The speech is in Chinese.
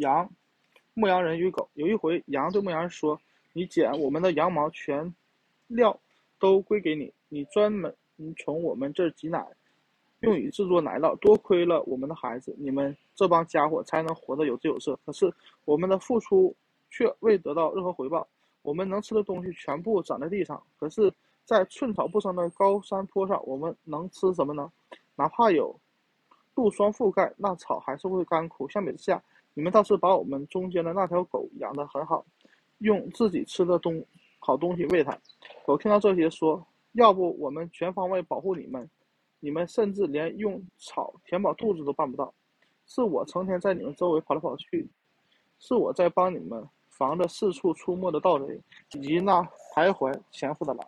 羊，牧羊人与狗。有一回，羊对牧羊人说：“你剪我们的羊毛，全料都归给你，你专门从我们这儿挤奶，用以制作奶酪。多亏了我们的孩子，你们这帮家伙才能活得有滋有色。可是我们的付出却未得到任何回报。我们能吃的东西全部长在地上，可是，在寸草不生的高山坡上，我们能吃什么呢？哪怕有露霜覆盖，那草还是会干枯。相比之下，你们倒是把我们中间的那条狗养得很好，用自己吃的东好东西喂它。狗听到这些说：“要不我们全方位保护你们，你们甚至连用草填饱肚子都办不到。是我成天在你们周围跑来跑去，是我在帮你们。”防着四处出没的盗贼，以及那徘徊潜伏的狼。